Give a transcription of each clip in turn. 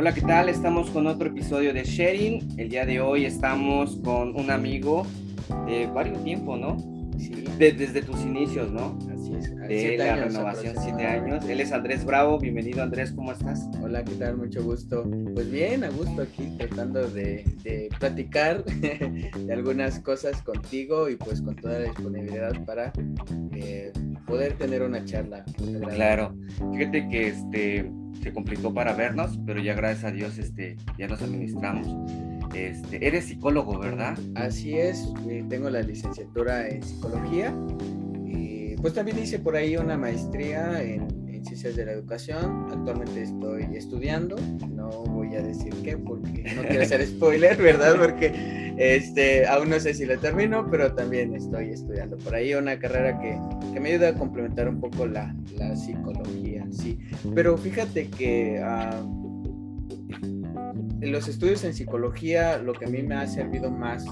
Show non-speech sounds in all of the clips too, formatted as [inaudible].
Hola, ¿qué tal? Estamos con otro episodio de Sharing. El día de hoy estamos con un amigo de varios tiempo, ¿no? Sí. desde tus inicios, ¿no? De la renovación, siete años. Él es Andrés Bravo. Bienvenido, Andrés. ¿Cómo estás? Hola, ¿qué tal? Mucho gusto. Pues bien, a gusto aquí tratando de, de platicar [laughs] de algunas cosas contigo y pues con toda la disponibilidad para eh, poder tener una charla. Claro. Fíjate que este se complicó para vernos, pero ya gracias a Dios este, ya nos administramos. Este, eres psicólogo, ¿verdad? Así es, eh, tengo la licenciatura en psicología pues también hice por ahí una maestría en Ciencias de la Educación. Actualmente estoy estudiando, no voy a decir qué porque no quiero hacer [laughs] spoiler, ¿verdad? Porque este, aún no sé si la termino, pero también estoy estudiando por ahí una carrera que, que me ayuda a complementar un poco la, la psicología, sí. Pero fíjate que... Uh, los estudios en psicología lo que a mí me ha servido más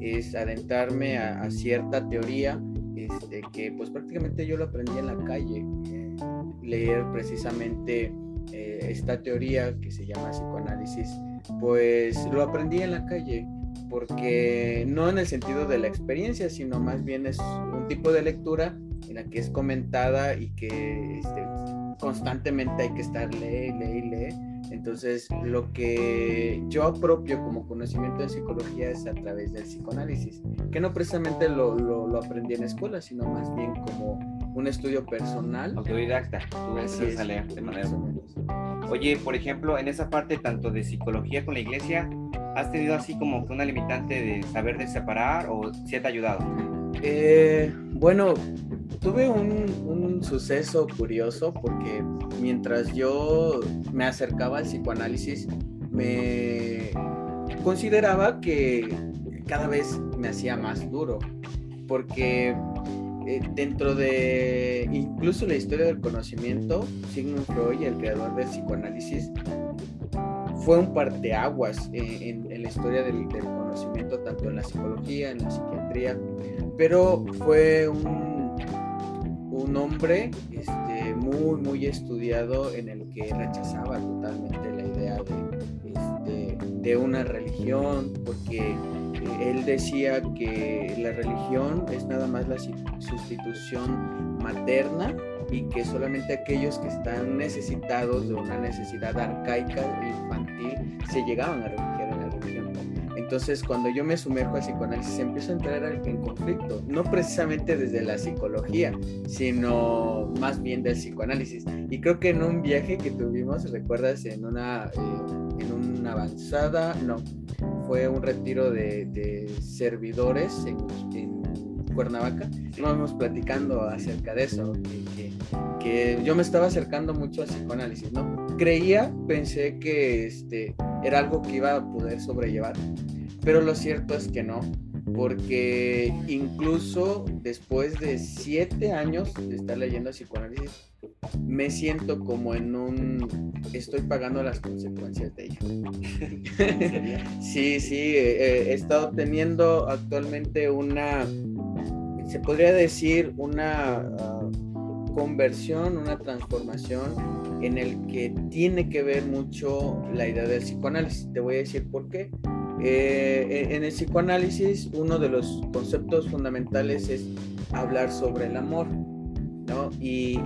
es adentrarme a, a cierta teoría este, que pues prácticamente yo lo aprendí en la calle leer precisamente eh, esta teoría que se llama psicoanálisis, pues lo aprendí en la calle, porque no en el sentido de la experiencia, sino más bien es un tipo de lectura en la que es comentada y que este, constantemente hay que estar lee, lee, lee entonces, lo que yo apropio como conocimiento de psicología es a través del psicoanálisis, que no precisamente lo, lo, aprendí en escuela, sino más bien como un estudio personal. Autodidacta, tú Así a leer de manera. Oye, por ejemplo, en esa parte tanto de psicología con la iglesia, ¿has tenido así como que una limitante de saber de separar o si te ha ayudado? Eh, bueno, tuve un, suceso curioso porque mientras yo me acercaba al psicoanálisis, me consideraba que cada vez me hacía más duro, porque eh, dentro de incluso la historia del conocimiento, Sigmund Freud, el creador del psicoanálisis, fue un parteaguas en, en la historia del, del conocimiento, tanto en la psicología, en la psiquiatría, pero fue un un hombre este, muy, muy estudiado en el que rechazaba totalmente la idea de, este, de una religión, porque él decía que la religión es nada más la sustitución materna y que solamente aquellos que están necesitados de una necesidad arcaica infantil se llegaban a Entonces, cuando yo me sumerjo al psicoanálisis, empiezo a entrar en conflicto, no precisamente desde la psicología, sino más bien del psicoanálisis. Y creo que en un viaje que tuvimos, recuerdas, en una, eh, en una avanzada, no, fue un retiro de, servidores en, Cuernavaca, íbamos platicando acerca de eso, que, que, yo me estaba acercando mucho al psicoanálisis, ¿no? Creía, pensé que este, era algo que iba a poder sobrellevar, pero lo cierto es que no, porque incluso después de siete años de estar leyendo psicoanálisis, me siento como en un... estoy pagando las consecuencias de ello. sí, sí, eh, he estado teniendo actualmente una, se podría decir, una ah, conversión, una transformación en el que tiene que ver mucho la idea del psicoanálisis. Te voy a decir por qué eh, en el psicoanálisis uno de los conceptos fundamentales es hablar sobre el amor, ¿no? Y,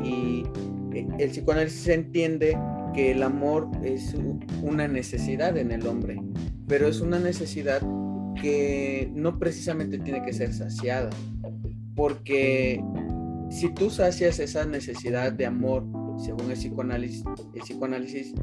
eh, el psicoanálisis entiende que el amor es una necesidad en el hombre, pero es una necesidad que no precisamente tiene que ser saciada, porque si tú sacias esa necesidad de amor, según el psicoanálisis, el psicoanálisis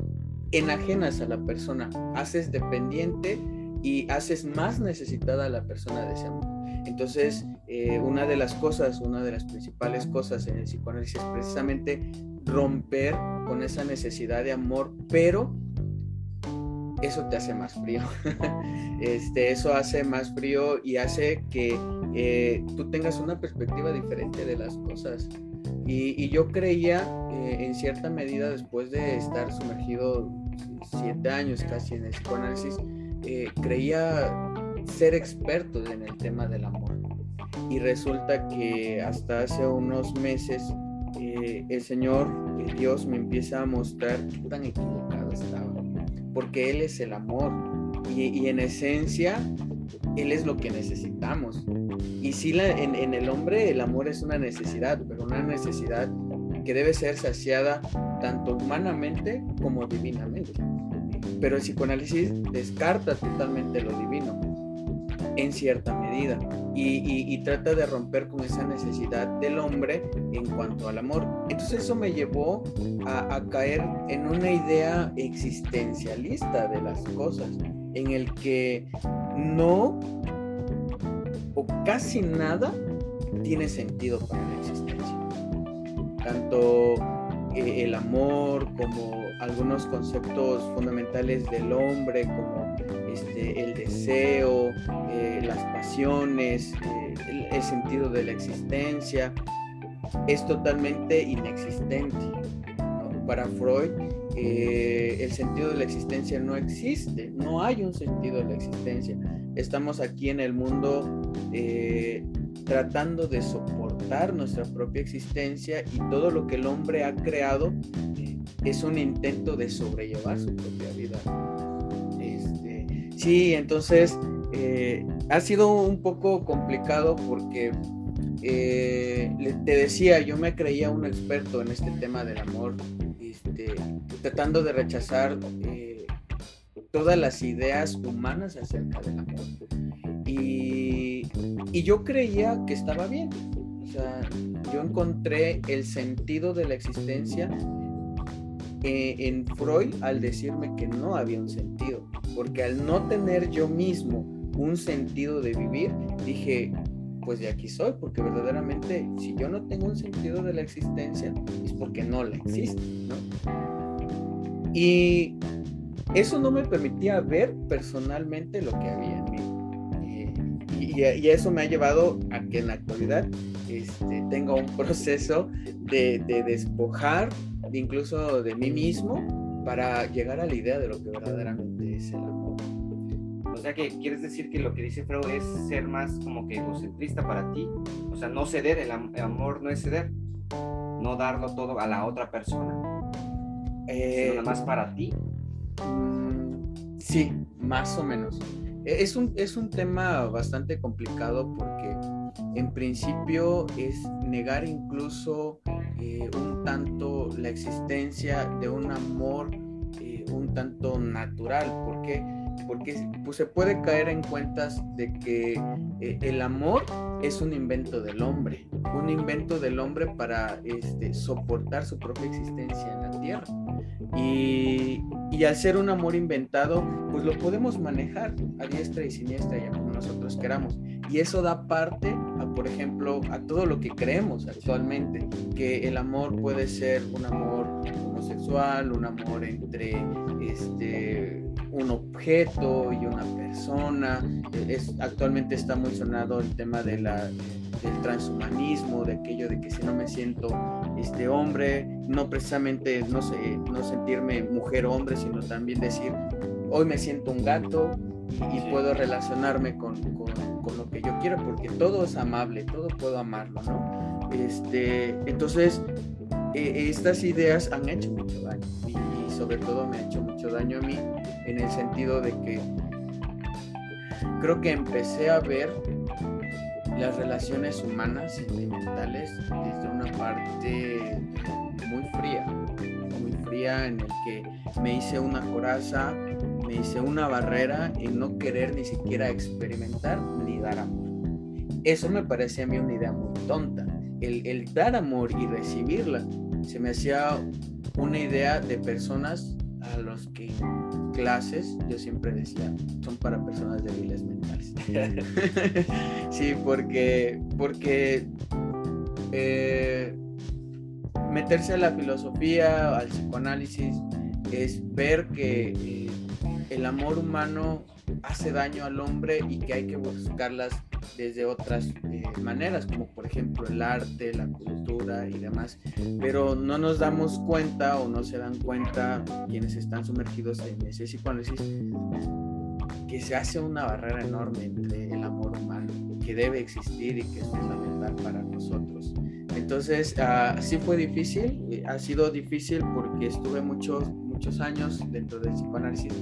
enajenas a la persona, haces dependiente y haces más necesitada a la persona de ese amor. Entonces, eh, una de las cosas, una de las principales cosas en el psicoanálisis es precisamente romper con esa necesidad de amor, pero eso te hace más frío. [laughs] este, eso hace más frío y hace que eh, tú tengas una perspectiva diferente de las cosas. Y, yo creía, eh, en cierta medida, después de estar sumergido siete años casi en el psicoanálisis, creía ser experto en el tema del amor. Y resulta que hasta hace unos meses eh, el Señor, Dios me empieza a mostrar qué tan equivocado estaba. porque Él es el amor y, en esencia Él es lo que necesitamos. Y sí, en el hombre el amor es una necesidad, pero una necesidad que debe ser saciada tanto humanamente como divinamente. Pero el psicoanálisis descarta totalmente lo divino en cierta medida y, trata de romper con esa necesidad del hombre en cuanto al amor. Entonces eso me llevó a, caer en una idea existencialista de las cosas, en el que no o casi nada tiene sentido para la existencia. Tanto eh, el amor como algunos conceptos fundamentales del hombre, como este, el deseo, eh, las pasiones, eh, el, sentido de la existencia, es totalmente inexistente. Para Freud, eh, el sentido de la existencia no existe, no hay un sentido de la existencia. Estamos aquí en el mundo tratando de soportar nuestra propia existencia y todo lo que el hombre ha creado es un intento de sobrellevar su propia vida. Sí, entonces eh, ha sido un poco complicado porque eh, te decía, yo me creía un experto en este tema del amor, este, tratando de rechazar eh, todas las ideas humanas acerca del amor. Y, y yo creía que estaba bien. O sea, yo encontré el sentido de la existencia en Freud al decirme que no había un sentido, porque al no tener yo mismo un sentido de vivir, dije, pues de aquí soy, porque verdaderamente si yo no tengo un sentido de la existencia, es porque no la existe, ¿no? Y eso no me permitía ver personalmente lo que había en mí. Y, y, eso me ha llevado a que en la actualidad este, tenga un proceso de, de despojar incluso de mí mismo, para llegar a la idea de lo que verdaderamente es el amor. O sea que quieres decir que lo que dice Freud es ser más como que egocentrista para ti, o sea, no ceder, el, amor no es ceder, no darlo todo a la otra persona, eh, sino nada más para ti. Sí, más o menos. E, es un, es un tema bastante complicado porque en principio es negar incluso eh, un tanto la existencia de un amor eh, un tanto natural. ¿Por qué? Porque pues, se puede caer en cuentas de que eh, el amor es un invento del hombre, un invento del hombre para este, soportar su propia existencia en la tierra. Y, y, al ser un amor inventado, pues lo podemos manejar a diestra y siniestra, ya como nosotros queramos. Y eso da parte por ejemplo, a todo lo que creemos actualmente, que el amor puede ser un amor homosexual, un amor entre este, un objeto y una persona. Es, actualmente está muy sonado el tema de la, del transhumanismo, de aquello de que si no me siento este hombre, no precisamente no sé, no sentirme mujer o hombre, sino también decir hoy me siento un gato y, puedo relacionarme con, con, lo que yo quiero, porque todo es amable, todo puedo amarlo, ¿no? Este, entonces, e, estas ideas han hecho mucho daño y, sobre todo me ha hecho mucho daño a mí en el sentido de que creo que empecé a ver las relaciones humanas sentimentales desde una parte muy fría, muy fría en el que me hice una coraza me hice una barrera en no querer ni siquiera experimentar ni dar amor. Eso me parece a mí una idea muy tonta. El, el dar amor y recibirla se me hacía una idea de personas a los que clases, yo siempre decía, son para personas débiles mentales. [laughs] sí, porque, porque eh, meterse a la filosofía, al psicoanálisis, es ver que eh, el amor humano hace daño al hombre y que hay que buscarlas desde otras eh, maneras, como por ejemplo el arte, la cultura y demás. Pero no nos damos cuenta o no se dan cuenta quienes están sumergidos en ese psicoanálisis que se hace una barrera enorme entre el amor humano, que debe existir y que es fundamental para nosotros. Entonces, uh, sí fue difícil, ha sido difícil porque estuve mucho, muchos años dentro del psicoanálisis,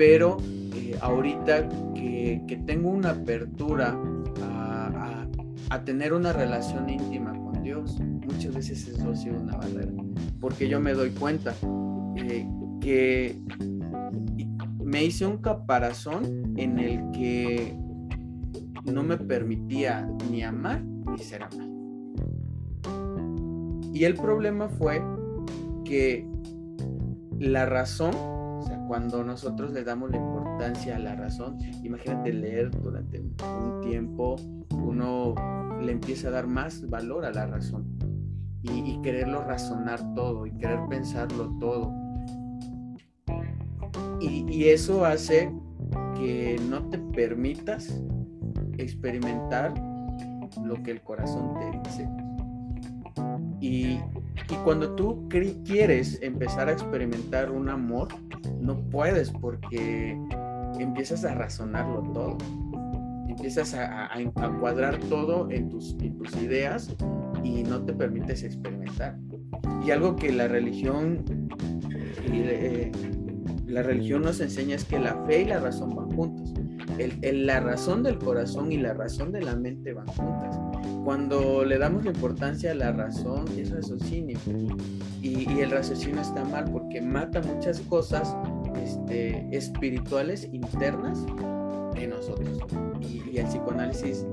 pero eh, ahorita que, que, tengo una apertura a, a, tener una relación íntima con Dios, muchas veces eso ha sido una barrera, porque yo me doy cuenta eh, que me hice un caparazón en el que no me permitía ni amar ni ser amado. Y el problema fue que la razón, cuando nosotros le damos la importancia a la razón, imagínate leer durante un tiempo, uno le empieza a dar más valor a la razón y, quererlo razonar todo y querer pensarlo todo. Y, y eso hace que no te permitas experimentar lo que el corazón te dice. Y, y cuando tú quieres empezar a experimentar un amor, no puedes porque empiezas a razonarlo todo. Empiezas a, a, cuadrar todo en tus, en tus ideas y no te permites experimentar. Y algo que la religión, eh, la religión nos enseña es que la fe y la razón van juntos. El, la razón del corazón y la razón de la mente van juntas. Cuando le damos la importancia a la razón, es raciocinio. Y, y el raciocinio está mal porque mata muchas cosas este, espirituales internas de nosotros. Y, y, el psicoanálisis,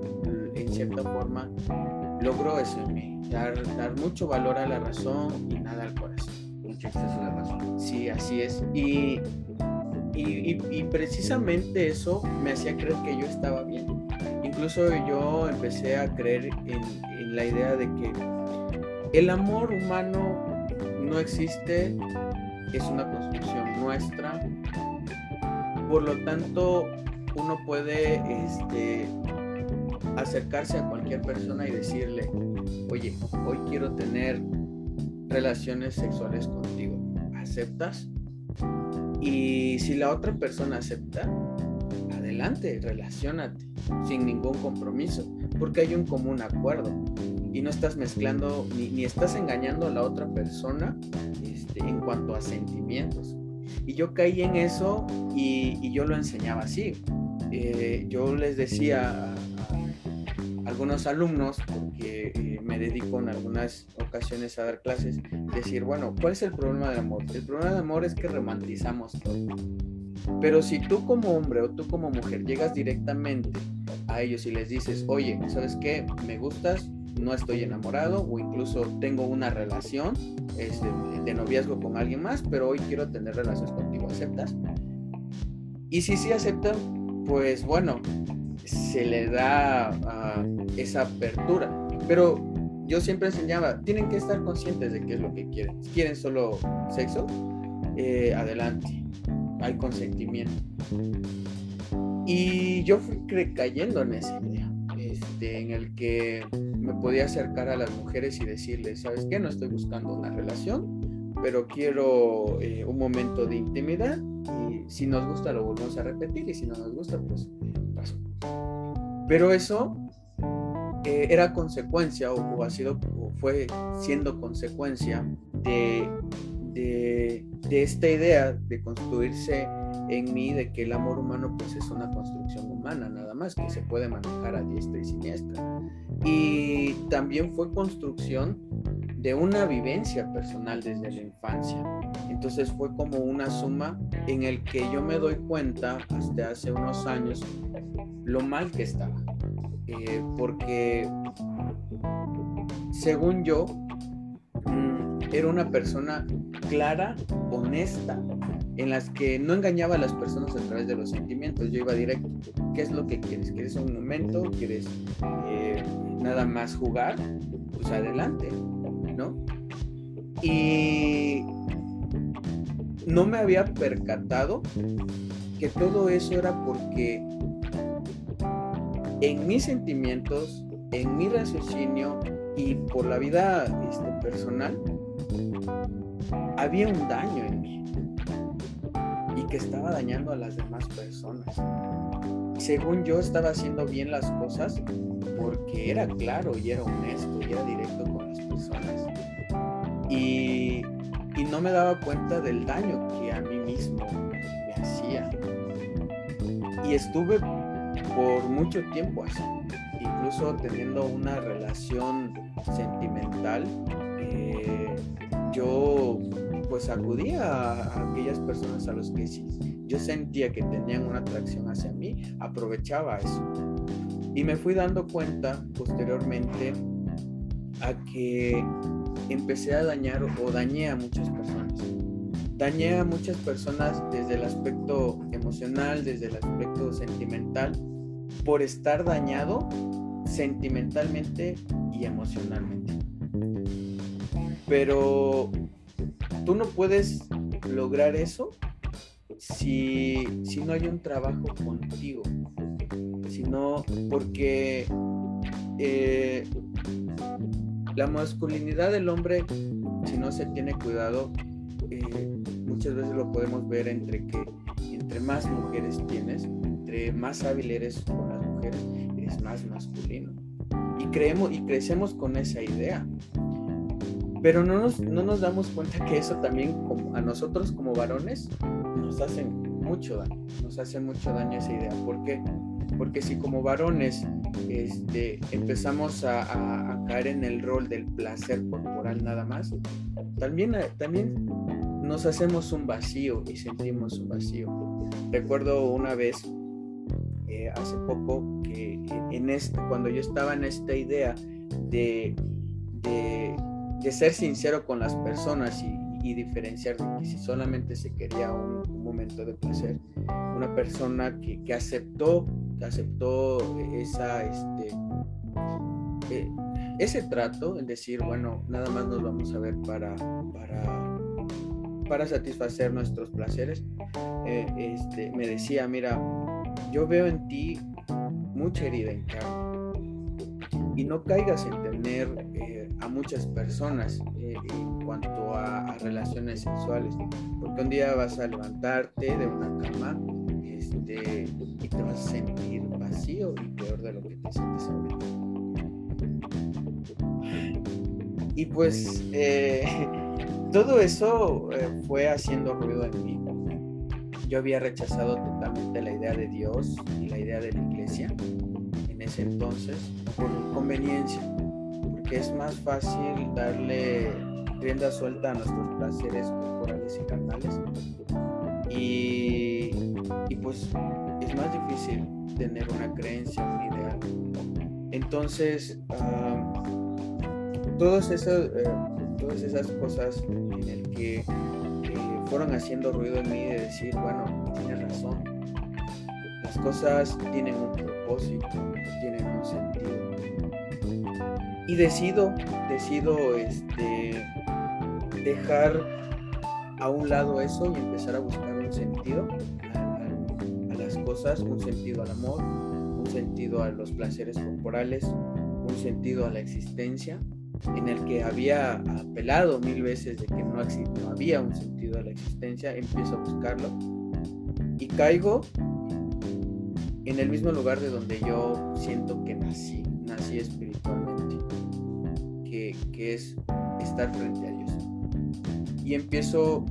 en cierta forma, logró eso en mí, dar, dar mucho valor a la razón y nada al corazón. Mucho exceso de razón. Sí, así es. Y y, precisamente eso me hacía creer que yo estaba bien. Incluso yo empecé a creer en, la idea de que el amor humano no existe, es una construcción nuestra. Por lo tanto, uno puede este, acercarse a cualquier persona y decirle, oye, hoy quiero tener relaciones sexuales contigo. ¿Aceptas? Y si la otra persona acepta, adelante, relacionate, sin ningún compromiso, porque hay un común acuerdo y no estás mezclando ni, estás engañando a la otra persona este, en cuanto a sentimientos. Y yo caí en eso y, yo lo enseñaba así. Eh, yo les decía algunos alumnos, porque eh, me dedico en algunas ocasiones a dar clases, decir, bueno, ¿cuál es el problema del amor? El problema del amor es que romantizamos todo. Pero si tú como hombre o tú como mujer llegas directamente a ellos y les dices, oye, ¿sabes qué? Me gustas, no estoy enamorado o incluso tengo una relación este, de noviazgo con alguien más, pero hoy quiero tener relaciones contigo, ¿aceptas? Y si sí aceptan, pues bueno, se le da esa apertura. Pero yo siempre enseñaba, tienen que estar conscientes de qué es lo que quieren. Quieren solo sexo, eh, adelante, hay consentimiento. Y yo fui cayendo en esa idea, este, en el que me podía acercar a las mujeres y decirles, ¿sabes qué? No estoy buscando una relación, pero quiero eh, un momento de intimidad y si nos gusta lo volvemos a repetir y si no nos gusta, pues paso. Pero eso eh, era consecuencia o, ha sido o fue siendo consecuencia de, de, esta idea de construirse en mí de que el amor humano pues es una construcción humana nada más que se puede manejar a diestra y siniestra y también fue construcción de una vivencia personal desde la infancia entonces fue como una suma en el que yo me doy cuenta hasta hace unos años lo mal que estaba. Eh, porque según yo, era una persona clara, honesta, en las que no engañaba a las personas a través de los sentimientos. Yo iba directo. ¿Qué es lo que quieres? ¿Quieres un momento? ¿Quieres eh, nada más jugar? Pues adelante, ¿no? Y no me había percatado que todo eso era porque en mis sentimientos, en mi raciocinio y por la vida este, personal, había un daño en mí y que estaba dañando a las demás personas. Según yo estaba haciendo bien las cosas porque era claro y era honesto y era directo con las personas. Y, y no me daba cuenta del daño que a mí mismo me hacía. Y estuve por mucho tiempo así, incluso teniendo una relación sentimental. Yo pues acudía a, aquellas personas a los que sí, yo sentía que tenían una atracción hacia mí, aprovechaba eso. Y me fui dando cuenta posteriormente a que empecé a dañar o dañé a muchas personas. Dañé a muchas personas desde el aspecto emocional, desde el aspecto sentimental, por estar dañado sentimentalmente y emocionalmente. Pero tú no puedes lograr eso si, no hay un trabajo contigo. Sino porque eh, la masculinidad del hombre, si no se tiene cuidado, eh, muchas veces lo podemos ver entre que entre más mujeres tienes, entre más hábil eres con las mujeres, eres más masculino. Y creemos y crecemos con esa idea. Pero no nos, no nos damos cuenta que eso también a nosotros como varones nos hace mucho daño, nos hace mucho daño esa idea. ¿Por qué? Porque si como varones este, empezamos a, caer en el rol del placer corporal nada más, también, también nos hacemos un vacío y sentimos un vacío. Recuerdo una vez, eh, hace poco, que en este, cuando yo estaba en esta idea de, de de ser sincero con las personas y, diferenciar de que si solamente se quería un, momento de placer, una persona que, aceptó, que aceptó esa, este, eh, ese trato, en decir, bueno, nada más nos vamos a ver para, para, para satisfacer nuestros placeres, eh, este, me decía, mira, yo veo en ti mucha herida en carne y no caigas en tener eh, a muchas personas eh, en cuanto a, relaciones sexuales, porque un día vas a levantarte de una cama este, y te vas a sentir vacío y peor de lo que te sientes ahorita. Y pues eh, [laughs] todo eso eh, fue haciendo ruido en mí. Yo había rechazado totalmente la idea de Dios y la idea de la iglesia en ese entonces por conveniencia que es más fácil darle rienda suelta a nuestros placeres corporales y carnales. Y, pues es más difícil tener una creencia, un ideal. Entonces, todas, esas, eh, todas esas cosas en el que fueron haciendo ruido en mí de decir, bueno, tiene razón, las cosas tienen un propósito, tienen un sentido y decido, decido este, dejar a un lado eso y empezar a buscar un sentido a, las cosas, un sentido al amor, un sentido a los placeres corporales, un sentido a la existencia, en el que había apelado mil veces de que no, no había un sentido a la existencia, empiezo a buscarlo y caigo en el mismo lugar de donde yo siento que nací, nací espiritualmente que, es estar frente a Dios. Y empiezo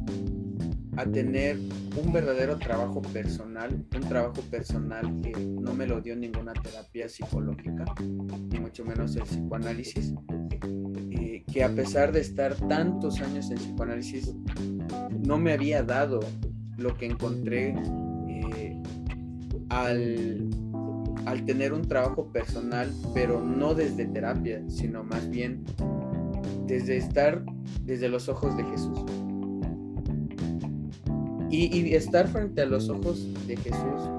a tener un verdadero trabajo personal, un trabajo personal que no me lo dio ninguna terapia psicológica, ni mucho menos el psicoanálisis, eh, que a pesar de estar tantos años en psicoanálisis, no me había dado lo que encontré eh, al al tener un trabajo personal, pero no desde terapia, sino más bien desde estar desde los ojos de Jesús. Y, estar frente a los ojos de Jesús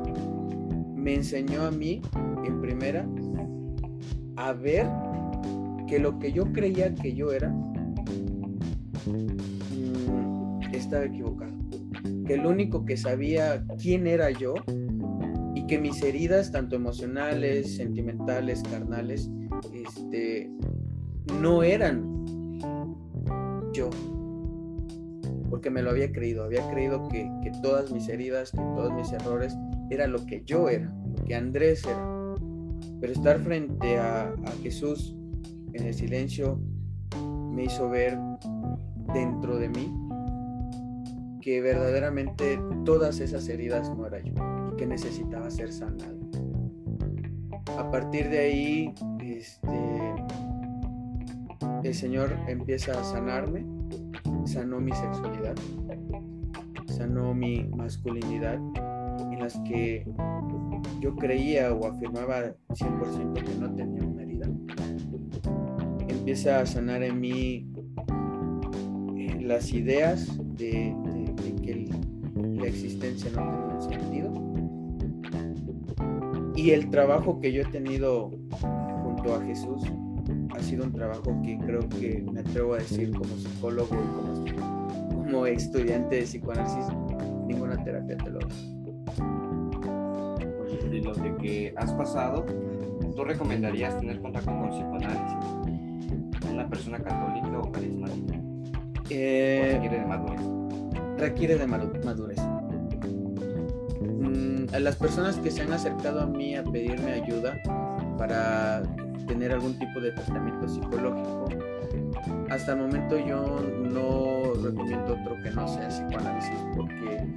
me enseñó a mí, en primera, a ver que lo que yo creía que yo era mm, estaba equivocado. Que el único que sabía quién era yo que mis heridas, tanto emocionales, sentimentales, carnales, este, no eran yo. Porque me lo había creído, había creído que, todas mis heridas, que todos mis errores, era lo que yo era, lo que Andrés era. Pero estar frente a, a Jesús en el silencio me hizo ver dentro de mí que verdaderamente todas esas heridas no era yo que necesitaba ser sanado. A partir de ahí, este, el Señor empieza a sanarme, sanó mi sexualidad, sanó mi masculinidad, en las que yo creía o afirmaba 100% que no tenía una herida. Empieza a sanar en mí eh, las ideas de, que la existencia no tenía sentido. Y el trabajo que yo he tenido junto a Jesús ha sido un trabajo que creo que me atrevo a decir como psicólogo y como, como estudiante de psicoanálisis, ninguna terapia te lo da de lo de que has pasado, ¿tú recomendarías tener contacto con psicoanálisis? ¿Una persona católica o carismática? Eh, requiere de madurez? Requiere de madurez. Las personas que se han acercado a mí a pedirme ayuda para tener algún tipo de tratamiento psicológico, hasta el momento yo no recomiendo otro que no sea psicoanálisis porque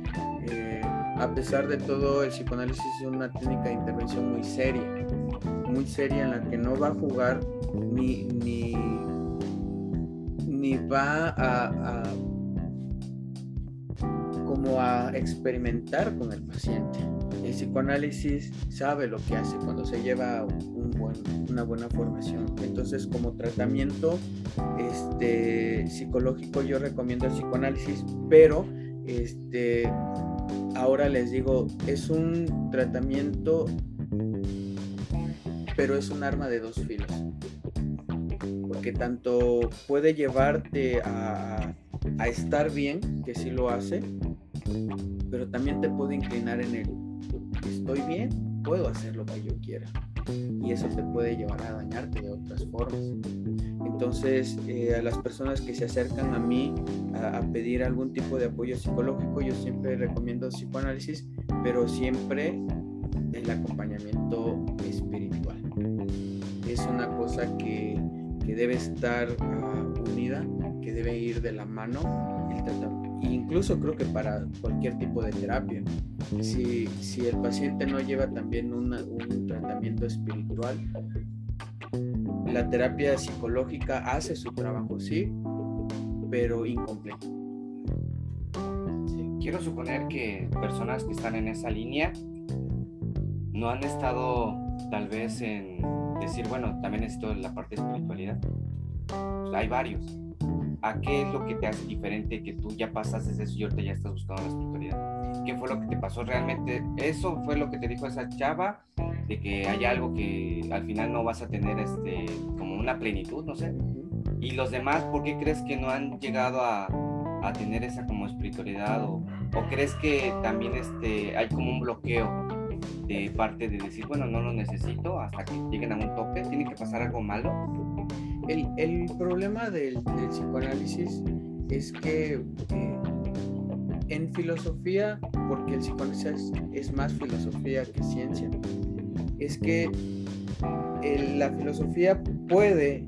eh, a pesar de todo el psicoanálisis es una técnica de intervención muy seria, muy seria en la que no va a jugar ni, ni, ni va a, como a experimentar con el paciente. El psicoanálisis sabe lo que hace cuando se lleva una buena formación. Entonces, como tratamiento este, psicológico, yo recomiendo el psicoanálisis, pero este, ahora les digo, es un tratamiento, pero es un arma de dos filos. Porque tanto puede llevarte a, a estar bien, que sí lo hace, pero también te puede inclinar en el estoy bien, puedo hacer lo que yo quiera. Y eso te puede llevar a dañarte de otras formas. Entonces, eh, a las personas que se acercan a mí a, pedir algún tipo de apoyo psicológico, yo siempre recomiendo psicoanálisis, pero siempre el acompañamiento espiritual. Es una cosa que, que debe estar uh, unida, que debe ir de la mano el tratamiento incluso creo que para cualquier tipo de terapia. Si, si el paciente no lleva también un tratamiento espiritual, la terapia psicológica hace su trabajo, sí, pero incompleto. Quiero suponer que personas que están en esa línea no han estado tal vez en decir, bueno, también necesito la parte de espiritualidad. hay varios ¿A qué es lo que te hace diferente que tú ya pasaste eso y ahorita ya estás buscando la espiritualidad? ¿Qué fue lo que te pasó realmente? ¿Eso fue lo que te dijo esa chava? De que hay algo que al final no vas a tener este, como una plenitud, no sé. ¿Y los demás por qué crees que no han llegado a, a tener esa como espiritualidad? ¿O, o crees que también este, hay como un bloqueo de parte de decir, bueno, no lo necesito hasta que lleguen a un tope? ¿Tiene que pasar algo malo? El, problema del, psicoanálisis es que eh, en filosofía, porque el psicoanálisis es más filosofía que ciencia, es que la filosofía puede eh,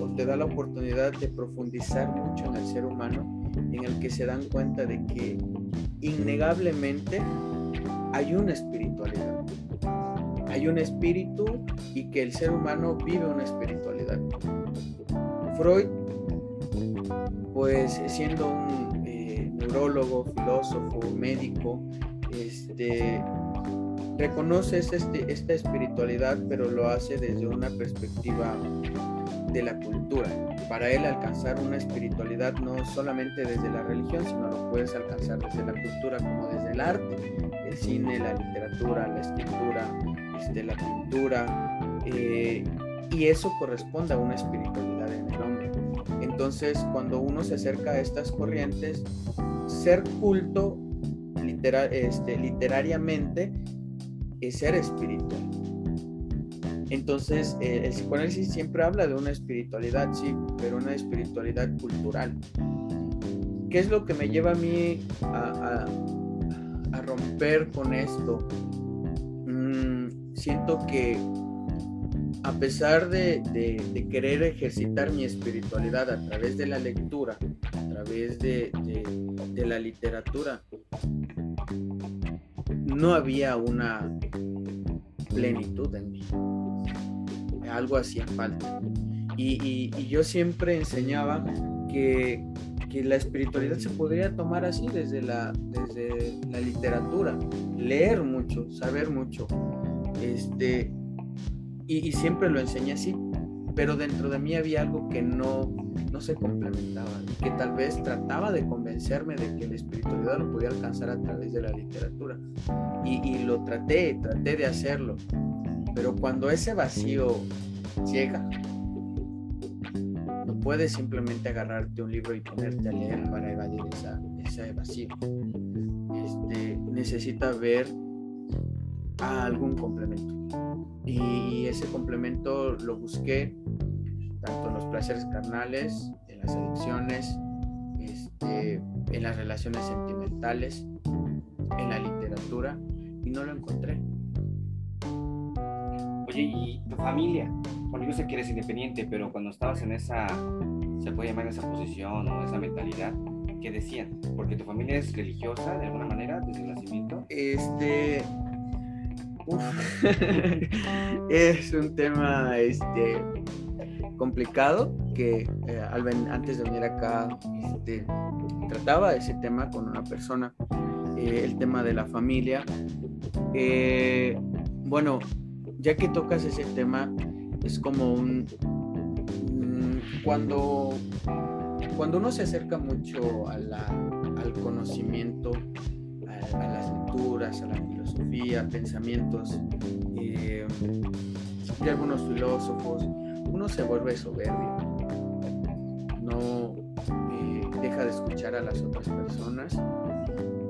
o te da la oportunidad de profundizar mucho en el ser humano, en el que se dan cuenta de que innegablemente hay una espiritualidad hay un espíritu y que el ser humano vive una espiritualidad. Freud, pues siendo un eh, neurólogo, filósofo, médico, este, reconoce este, esta espiritualidad, pero lo hace desde una perspectiva de la cultura. Para él alcanzar una espiritualidad no solamente desde la religión, sino lo puedes alcanzar desde la cultura como desde el arte, el cine, la literatura, la escritura, de la pintura, eh, y eso corresponde a una espiritualidad en el hombre. Entonces, cuando uno se acerca a estas corrientes, ser culto literal, este, literariamente es ser espiritual. Entonces, eh, el psicoanálisis siempre habla de una espiritualidad, sí, pero una espiritualidad cultural. ¿Qué es lo que me lleva a mí a, a romper con esto? siento que a pesar de, querer ejercitar mi espiritualidad a través de la lectura, a través de, la literatura, no había una plenitud en mí. Algo hacía falta. Y, yo siempre enseñaba que, la espiritualidad se podría tomar así desde la, desde la literatura, leer mucho, saber mucho. Este, y, siempre lo enseñé así, pero dentro de mí había algo que no, no se complementaba y que tal vez trataba de convencerme de que la espiritualidad lo podía alcanzar a través de la literatura. Y, y lo traté, traté de hacerlo, pero cuando ese vacío llega, no puedes simplemente agarrarte un libro y ponerte a leer para evadir esa, ese vacío. Este, necesita ver algún complemento. Y ese complemento lo busqué tanto en los placeres carnales, en las adicciones, este, en las relaciones sentimentales, en la literatura, y no lo encontré. Oye, ¿y tu familia? Bueno, yo sé que eres independiente, pero cuando estabas en esa, se puede llamar esa posición o esa mentalidad, ¿qué decían? Porque tu familia es religiosa de alguna manera desde el nacimiento. Este, [laughs] es un tema este, complicado que eh, antes de venir acá este, trataba ese tema con una persona, eh, el tema de la familia. Eh, bueno, ya que tocas ese tema, es como un... cuando, cuando uno se acerca mucho al conocimiento, a, a las lecturas, a la filosofía, pensamientos de algunos filósofos, uno se vuelve soberbio, no eh, deja de escuchar a las otras personas,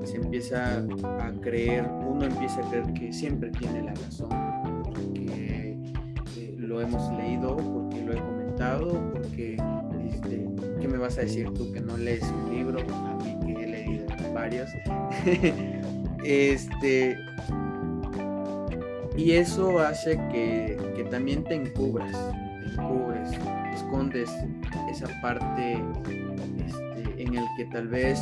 se empieza a creer, uno empieza a creer que siempre tiene la razón, porque eh, lo hemos leído, porque lo he comentado, porque este, ¿qué me vas a decir tú que no lees un libro? A mí que he leído varios. [laughs] este, y eso hace que, también te encubras, te encubres, escondes esa parte este, en el que tal vez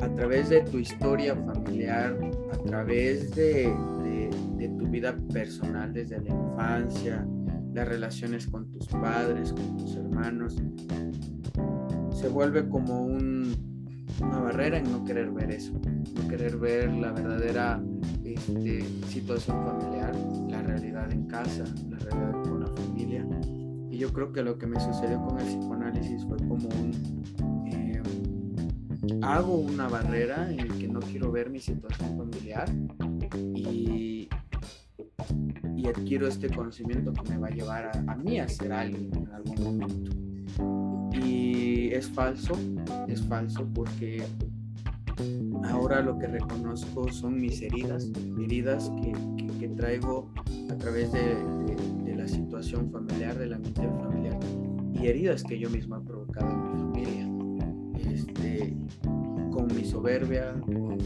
a través de tu historia familiar, a través de, tu vida personal desde la infancia, las relaciones con tus padres, con tus hermanos, se vuelve como una barrera en no querer ver eso, no querer ver la verdadera este, situación familiar, la realidad en casa, la realidad. Yo creo que lo que me sucedió con el psicoanálisis fue como un... Eh, hago una barrera en el que no quiero ver mi situación familiar y, adquiero este conocimiento que me va a llevar a, mí a ser alguien en algún momento. Y es falso, es falso porque Ahora lo que reconozco son mis heridas, heridas que, traigo a través de, situación familiar, del ambiente familiar y heridas que yo misma he provocado en mi familia. Este, con mi soberbia, con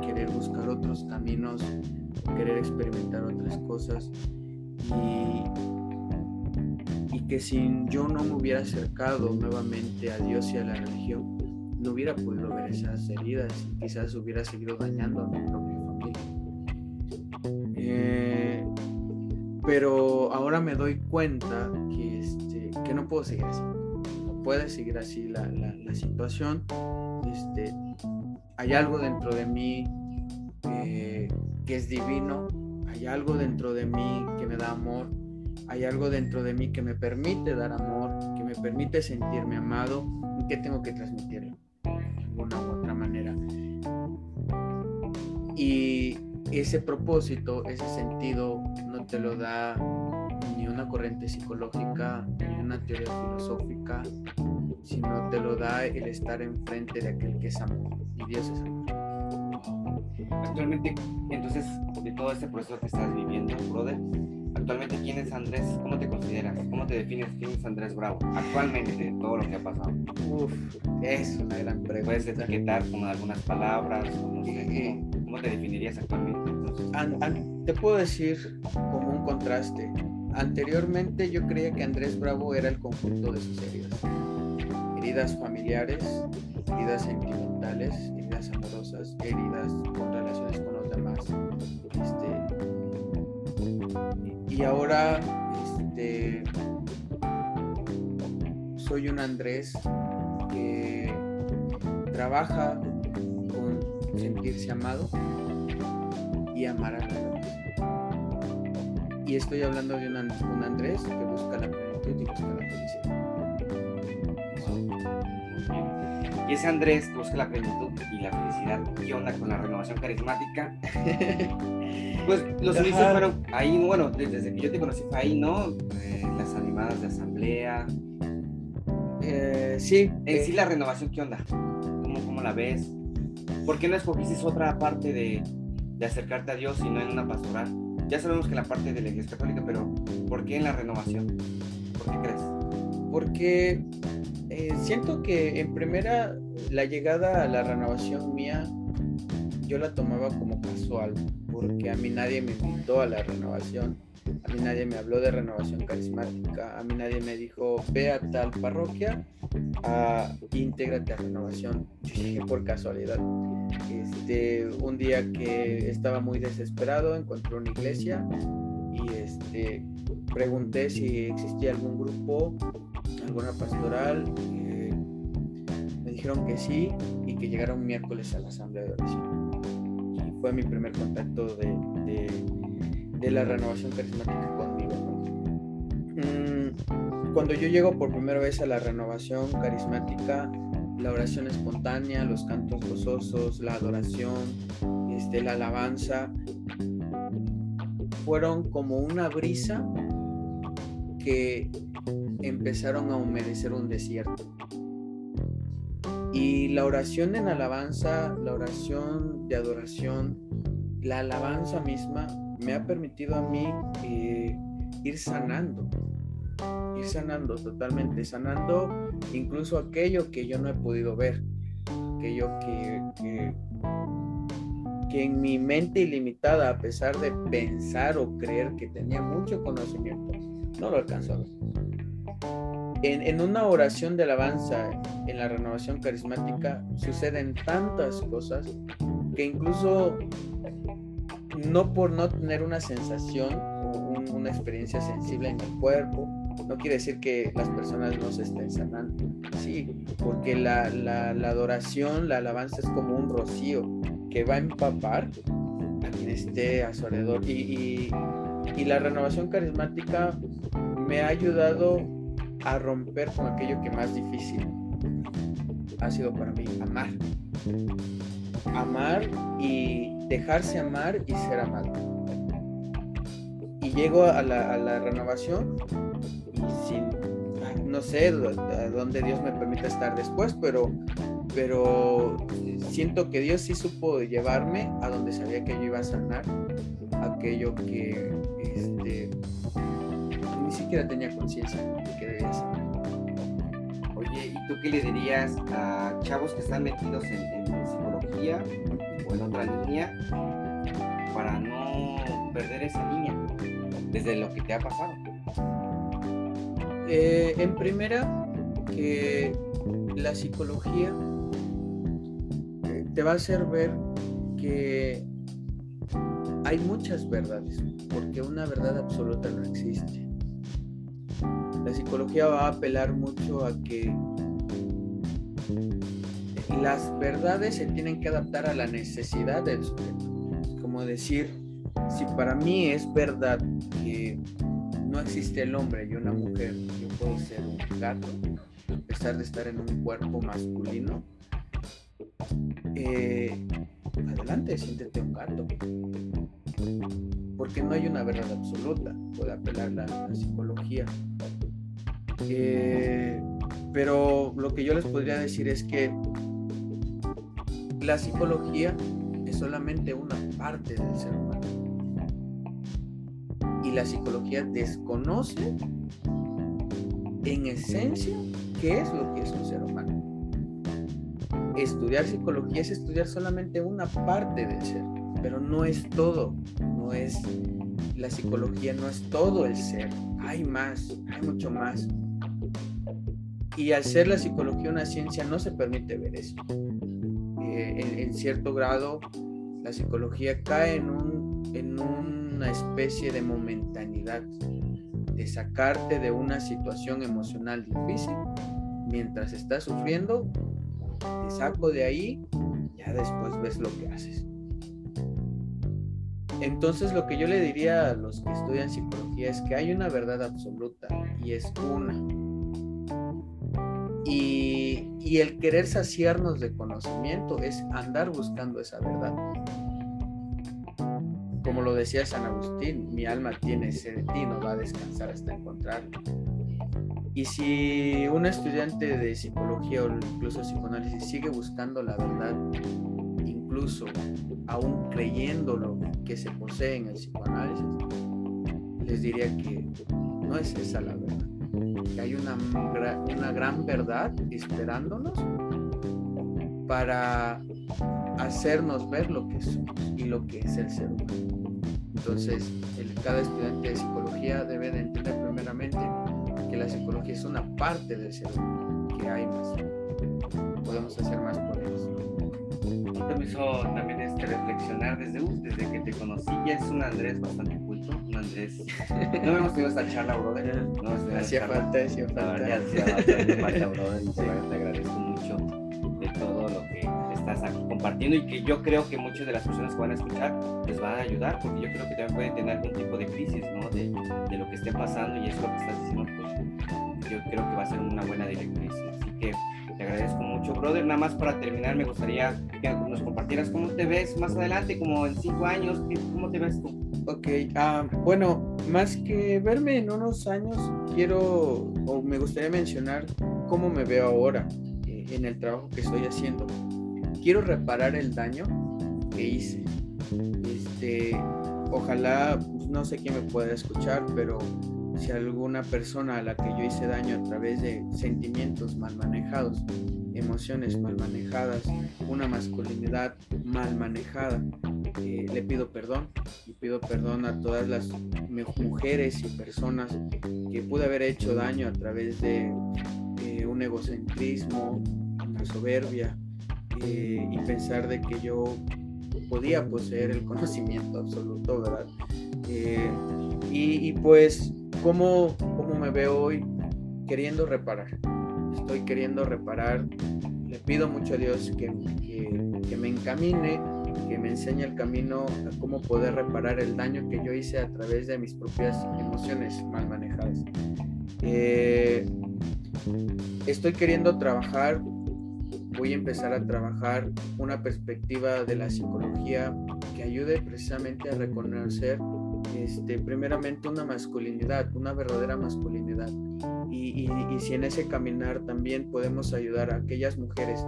querer buscar otros caminos, querer experimentar otras cosas y, y que si yo no me hubiera acercado nuevamente a Dios y a la religión, no hubiera podido ver esas heridas y quizás hubiera seguido dañando a mi propia familia. Eh, pero ahora me doy cuenta que, este, que no puedo seguir así. No puede seguir así la, la, situación. Este, hay algo dentro de mí eh, que es divino. Hay algo dentro de mí que me da amor. Hay algo dentro de mí que me permite dar amor, que me permite sentirme amado y que tengo que transmitirlo una u otra manera. Y ese propósito, ese sentido, no te lo da ni una corriente psicológica, ni una teoría filosófica, sino te lo da el estar enfrente de aquel que es amor. Y Dios es amor. Actualmente, entonces, de todo este proceso que estás viviendo, brother, actualmente quién es Andrés, cómo te consideras, cómo te defines quién es Andrés Bravo, actualmente, todo lo que ha pasado. Uf, es una gran pregunta. Puedes etiquetar con algunas palabras, ¿cómo te definirías actualmente? te puedo decir como un contraste. Anteriormente yo creía que Andrés Bravo era el conjunto de sus heridas. Heridas familiares, heridas sentimentales, heridas amorosas, heridas con relaciones con los demás. Este, y ahora este, soy un Andrés que trabaja sentirse amado y amar a los demás. Y estoy hablando de un, Andrés que busca la plenitud y busca la felicidad. Y ese Andrés busca la plenitud y la felicidad. ¿Qué onda con la renovación carismática? [laughs] pues los inicios fueron ahí, bueno, desde que yo te conocí fue ahí, ¿no? Eh, las animadas de asamblea. Eh, sí. En sí la renovación, ¿qué onda? ¿Cómo, ¿Cómo la ves? ¿Por qué no escogiste otra parte de, de acercarte a Dios y no en una pastoral? Ya sabemos que la parte de la Iglesia Católica, pero ¿por qué en la renovación? ¿Por qué crees? Porque eh, siento que en primera la llegada a la renovación mía yo la tomaba como casual, porque a mí nadie me invitó a la renovación, a mí nadie me habló de renovación carismática, a mí nadie me dijo ve a tal parroquia, a, intégrate a renovación. Yo llegué por casualidad. Este, un día que estaba muy desesperado, encontré una iglesia y este, pregunté si existía algún grupo, alguna pastoral. Eh, me dijeron que sí y que llegara un miércoles a la asamblea de oración. Y fue mi primer contacto de, de, la renovación carismática conmigo. Mm, cuando yo llego por primera vez a la renovación carismática, la oración espontánea, los cantos gozosos, la adoración, este, la alabanza, fueron como una brisa que empezaron a humedecer un desierto. Y la oración en alabanza, la oración de adoración, la alabanza misma me ha permitido a mí eh, ir sanando, ir sanando totalmente, sanando incluso aquello que yo no he podido ver, aquello que, que, en mi mente ilimitada, a pesar de pensar o creer que tenía mucho conocimiento, no lo alcanzo a ver. En, en, una oración de alabanza, en la renovación carismática, suceden tantas cosas que incluso no por no tener una sensación o una experiencia sensible en el cuerpo, no quiere decir que las personas no se estén sanando. Sí, porque la, adoración, la alabanza es como un rocío que va a empapar a quien esté a su alrededor. Y, la renovación carismática me ha ayudado a romper con aquello que más difícil ha sido para mí, amar. Amar y dejarse amar y ser amado. Y llego a la, a la renovación no sé dónde Dios me permite estar después, pero, pero siento que Dios sí supo llevarme a donde sabía que yo iba a sanar aquello que este, ni siquiera tenía conciencia de que debía sanar. Oye, ¿y tú qué le dirías a chavos que están metidos en, psicología en otra línea para no perder esa línea desde lo que te ha pasado? Eh, en primera, que la psicología eh, te va a hacer ver que hay muchas verdades, porque una verdad absoluta no existe. La psicología va a apelar mucho a que las verdades se tienen que adaptar a la necesidad del sujeto. Como decir, si para mí es verdad que no existe el hombre y una mujer, yo puedo ser un gato, a pesar de estar en un cuerpo masculino. Eh, adelante, siéntete un gato. Porque no hay una verdad absoluta, puede apelar la, psicología. Eh, pero lo que yo les podría decir es que la psicología es solamente una parte del ser humano la psicología desconoce en esencia qué es lo que es un ser humano. Estudiar psicología es estudiar solamente una parte del ser, pero no es todo, no es la psicología no es todo el ser, hay más, hay mucho más. Y al ser la psicología una ciencia no se permite ver eso. Eh, en, cierto grado, la psicología cae en, un, en una especie de momentanidad, de sacarte de una situación emocional difícil. Mientras estás sufriendo, te saco de ahí, ya después ves lo que haces. Entonces lo que yo le diría a los que estudian psicología es que hay una verdad absoluta y es una. Y, y, el querer saciarnos de conocimiento es andar buscando esa verdad. Como lo decía San Agustín, mi alma tiene ese de ti, no va a descansar hasta encontrarlo. Y si un estudiante de psicología o incluso psicoanálisis sigue buscando la verdad, incluso aún creyéndolo que se posee en el psicoanálisis, les diría que no es esa la verdad. Que hay una, una gran verdad esperándonos para hacernos ver lo que somos y lo que es el ser humano. Entonces, el, cada estudiante de psicología debe de entender primeramente que la psicología es una parte del ser humano, que hay más. Podemos hacer más por eso me hizo también este, reflexionar desde, desde que te conocí. Ya es un Andrés bastante No hemos tenido esta charla, brother. No, hacía falta, hacía falta. Ya hacía falta, [laughs] brother. Te agradezco mucho de todo lo que estás compartiendo y que yo creo que muchas de las personas que van a escuchar les van a ayudar, porque yo creo que también pueden tener algún tipo de crisis, ¿no? De, de lo que esté pasando y eso lo que estás diciendo, pues yo creo que va a ser una buena directriz. Así que te agradezco mucho, brother. Nada más para terminar, me gustaría que nos compartieras cómo te ves más adelante, como en cinco años, ¿cómo te ves tú? Ok, uh, bueno, más que verme en unos años, quiero o me gustaría mencionar cómo me veo ahora eh, en el trabajo que estoy haciendo. Quiero reparar el daño que hice. Este, ojalá, pues, no sé quién me pueda escuchar, pero si alguna persona a la que yo hice daño a través de sentimientos mal manejados, emociones mal manejadas, una masculinidad mal manejada, eh, le pido perdón y pido perdón a todas las mujeres y personas que pude haber hecho daño a través de un egocentrismo, una soberbia eh, y pensar de que yo podía poseer el conocimiento absoluto, ¿verdad? Eh, y, pues ¿Cómo, ¿Cómo me veo hoy? Queriendo reparar. Estoy queriendo reparar. Le pido mucho a Dios que, que, me encamine, que me enseñe el camino a cómo poder reparar el daño que yo hice a través de mis propias emociones mal manejadas. Eh, estoy queriendo trabajar, voy a empezar a trabajar una perspectiva de la psicología que ayude precisamente a reconocer este, primeramente una masculinidad, una verdadera masculinidad. Y, si en ese caminar también podemos ayudar a aquellas mujeres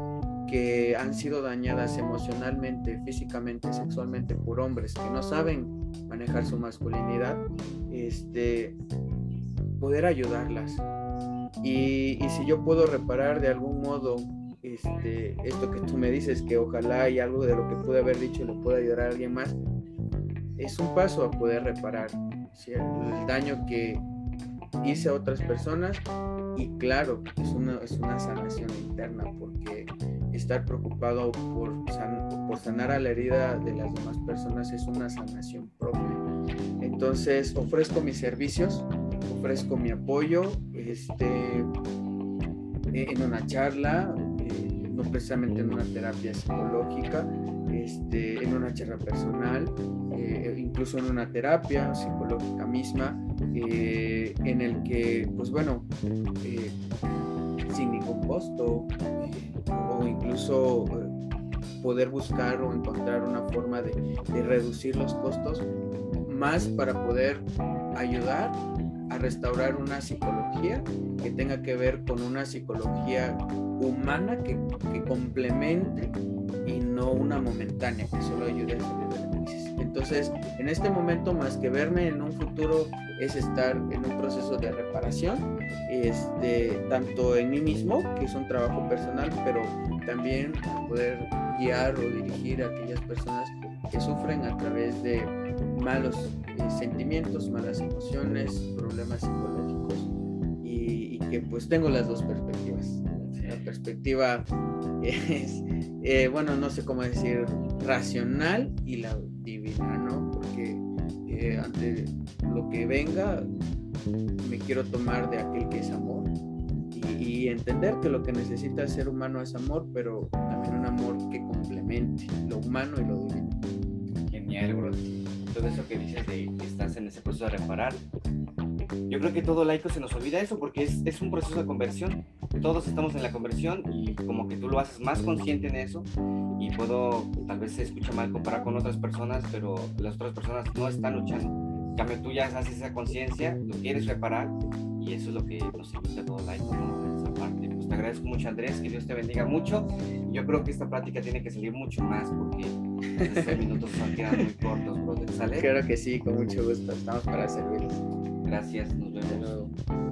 que han sido dañadas emocionalmente, físicamente, sexualmente por hombres que no saben manejar su masculinidad, este, poder ayudarlas. Y, si yo puedo reparar de algún modo este, esto que tú me dices, que ojalá hay algo de lo que pude haber dicho le pueda ayudar a alguien más, es un paso a poder reparar el daño que hice a otras personas y claro, es una, es una sanación interna porque estar preocupado por, por sanar a la herida de las demás personas es una sanación propia. Entonces ofrezco mis servicios, ofrezco mi apoyo este, en una charla, eh, no precisamente en una terapia psicológica, este, en una charla personal, eh, incluso en una terapia psicológica misma, eh, en el que, pues bueno, eh, sin ningún costo, o incluso poder buscar o encontrar una forma de, reducir los costos, más para poder ayudar a restaurar una psicología que tenga que ver con una psicología humana que, que complemente y no una momentánea que solo ayude a salir de la crisis. Entonces, en este momento, más que verme en un futuro, es estar en un proceso de reparación, este, tanto en mí mismo, que es un trabajo personal, pero también poder guiar o dirigir a aquellas personas que sufren a través de malos eh, sentimientos, malas emociones, problemas psicológicos y, que pues tengo las dos perspectivas. La perspectiva [laughs] es, eh, bueno, no sé cómo decir, racional y la divina, ¿no? Porque eh, ante lo que venga, me quiero tomar de aquel que es amor y, entender que lo que necesita el ser humano es amor, pero también un amor que complemente lo humano y lo divino. Genial, bro. Todo eso que dices de en ese proceso de reparar, yo creo que todo laico se nos olvida eso porque es, es, un proceso de conversión. Todos estamos en la conversión y como que tú lo haces más consciente en eso y puedo, tal vez se escucha mal comparar con otras personas, pero las otras personas no están luchando. En cambio, tú ya haces esa conciencia, lo quieres reparar y eso es lo que nos invita todo laico, ¿no? Esa parte. Te agradezco mucho, Andrés, que Dios te bendiga mucho. Yo creo que esta plática tiene que salir mucho más porque estos minutos son quedando muy cortos, brother. ¿Sale? Claro que sí, con mucho gusto. Estamos para servirles. Gracias, nos vemos.